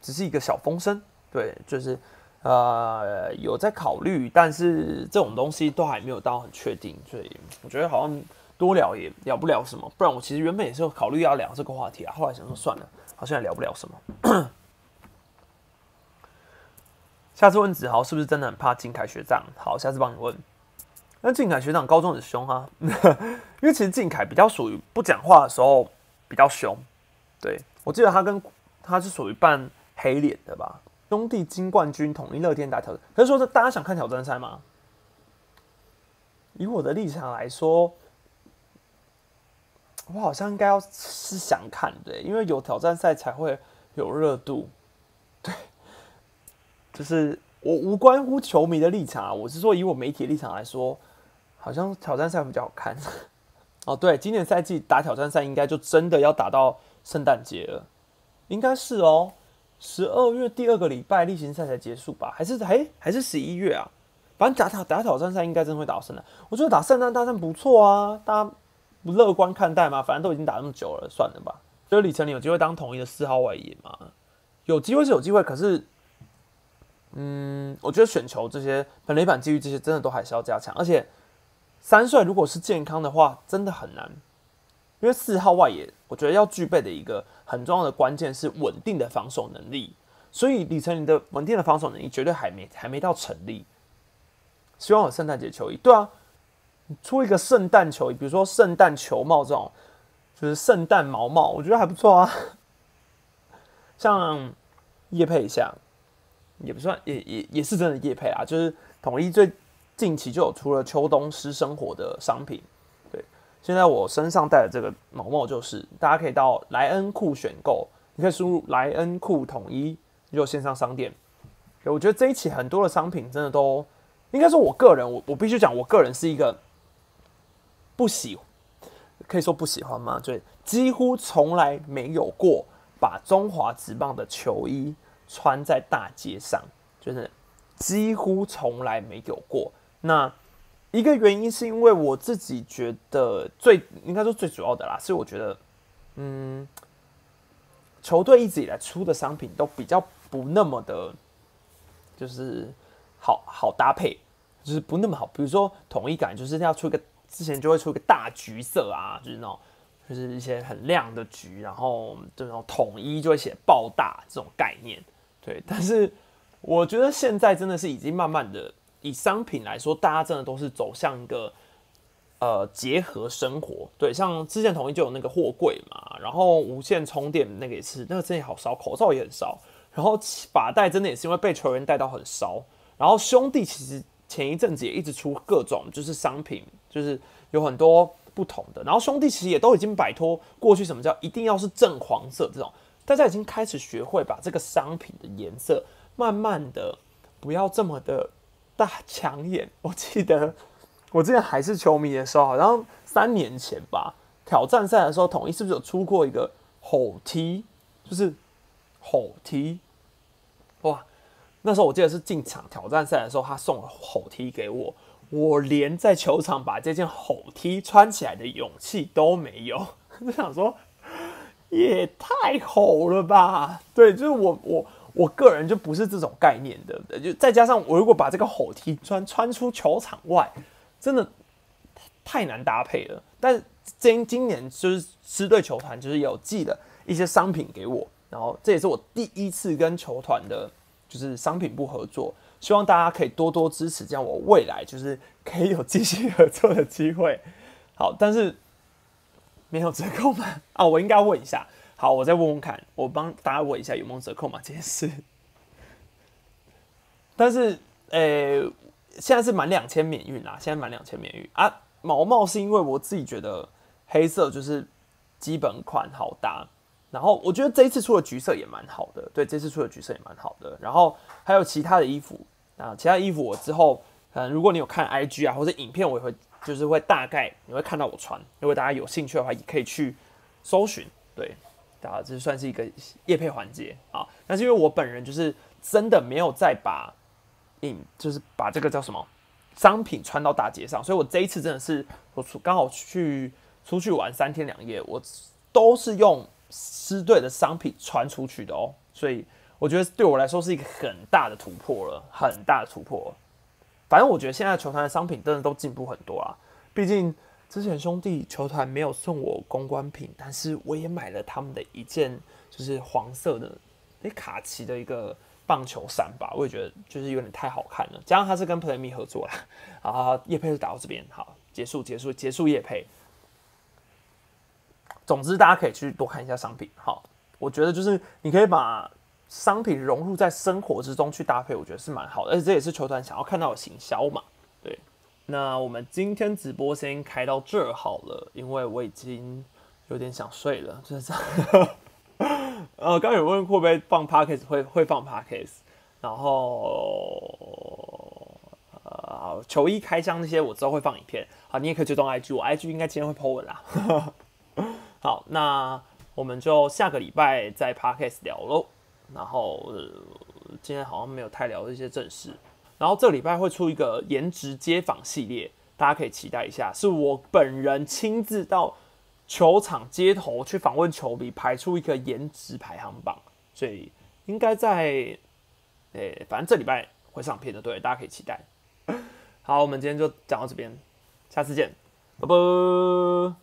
S1: 只是一个小风声。对，就是呃有在考虑，但是这种东西都还没有到很确定，所以我觉得好像多聊也聊不了什么。不然我其实原本也是考虑要聊这个话题啊，后来想说算了，好像也聊不了什么。下次问子豪是不是真的很怕金凯学长？好，下次帮你问。那靖凯学长高中很凶啊，因为其实靖凯比较属于不讲话的时候比较凶。对我记得他跟他是属于扮黑脸的吧？兄弟金冠军统一乐天打挑战，可是说是大家想看挑战赛吗？以我的立场来说，我好像应该要是想看的，因为有挑战赛才会有热度。对，就是我无关乎球迷的立场啊，我是说以我媒体立场来说，好像挑战赛比较好看。哦，对，今年赛季打挑战赛应该就真的要打到圣诞节了，应该是哦。十二月第二个礼拜例行赛才结束吧？还是还还是十一月啊？反正打挑打挑战赛应该真的会打到圣诞。我觉得打圣诞大战不错啊，大家不乐观看待吗？反正都已经打那么久了，算了吧。就是李成林有机会当统一的四号外野吗？有机会是有机会，可是，嗯，我觉得选球这些本垒板机遇这些真的都还是要加强。而且三帅如果是健康的话，真的很难，因为四号外野。我觉得要具备的一个很重要的关键是稳定的防守能力，所以李成林的稳定的防守能力绝对还没还没到成立。希望有圣诞节球衣，对啊，出一个圣诞球衣，比如说圣诞球帽这种，就是圣诞毛帽，我觉得还不错啊。像叶佩一下，也不算，也也也是真的叶配啊，就是统一最近期就有出了秋冬私生活的商品。对现在我身上戴的这个毛毛就是，大家可以到莱恩库选购，你可以输入莱恩库统一就线上商店。我觉得这一期很多的商品真的都，应该说我个人，我我必须讲，我个人是一个不喜，可以说不喜欢吗？就几乎从来没有过把中华职棒的球衣穿在大街上，就是几乎从来没有过。那一个原因是因为我自己觉得最应该说最主要的啦，是我觉得，嗯，球队一直以来出的商品都比较不那么的，就是好好搭配，就是不那么好。比如说统一感，就是要出一个之前就会出一个大橘色啊，就是那种就是一些很亮的橘，然后这种统一就会写爆大这种概念。对，但是我觉得现在真的是已经慢慢的。以商品来说，大家真的都是走向一个呃结合生活，对，像之前统一就有那个货柜嘛，然后无线充电那个也是，那个真的好烧，口罩也很烧，然后把带真的也是因为被球员带到很烧，然后兄弟其实前一阵子也一直出各种就是商品，就是有很多不同的，然后兄弟其实也都已经摆脱过去什么叫一定要是正黄色这种，大家已经开始学会把这个商品的颜色慢慢的不要这么的。大抢眼！我记得 我之前还是球迷的时候，好像三年前吧，挑战赛的时候，统一是不是有出过一个吼踢就是吼踢哇！那时候我记得是进场挑战赛的时候，他送了吼踢给我，我连在球场把这件吼踢穿起来的勇气都没有，就想说也太吼了吧？对，就是我我。我个人就不是这种概念的，就再加上我如果把这个吼踢穿穿出球场外，真的太难搭配了。但是今今年就是狮队球团就是有寄了一些商品给我，然后这也是我第一次跟球团的，就是商品部合作，希望大家可以多多支持，这样我未来就是可以有继续合作的机会。好，但是没有折扣吗？啊，我应该问一下。好，我再问问看，我帮大家问一下有没有折扣嘛？这件事。但是，呃，现在是满两千免运啦，现在满两千免运啊。毛毛是因为我自己觉得黑色就是基本款好搭，然后我觉得这一次出的橘色也蛮好的，对，这次出的橘色也蛮好的。然后还有其他的衣服啊，其他衣服我之后，嗯，如果你有看 IG 啊或者影片，我也会就是会大概你会看到我穿，如果大家有兴趣的话，也可以去搜寻，对。啊，这算是一个夜配环节啊，但是因为我本人就是真的没有再把影，就是把这个叫什么商品穿到大街上，所以我这一次真的是我出刚好去出去玩三天两夜，我都是用狮队的商品穿出去的哦，所以我觉得对我来说是一个很大的突破了，很大的突破。反正我觉得现在球团的商品真的都进步很多啊，毕竟之前兄弟球团没有送我公关品，但是我也买了他们的一件就是黄色的诶卡其的一个棒球衫吧，我也觉得就是有点太好看了。加上他是跟 PlayMe 合作啦，啊，叶配就打到这边，好，结束结束结束叶配。总之大家可以去多看一下商品，好，我觉得就是你可以把。商品融入在生活之中去搭配，我觉得是蛮好的，而且这也是球团想要看到的行销嘛。对，那我们今天直播先开到这儿好了，因为我已经有点想睡了，就是这样。呃，刚有问会不会放 podcast，会会放 podcast，然后呃，球衣开箱那些我之后会放影片，好，你也可以追踪 IG，我 IG 应该今天会 po 文啦。好，那我们就下个礼拜再 podcast 聊喽。然后呃，今天好像没有太聊这些正事。然后这礼拜会出一个颜值街访系列，大家可以期待一下。是我本人亲自到球场街头去访问球迷，排出一个颜值排行榜。所以应该在，诶，反正这礼拜会上片的，对，大家可以期待。好，我们今天就讲到这边，下次见，拜拜。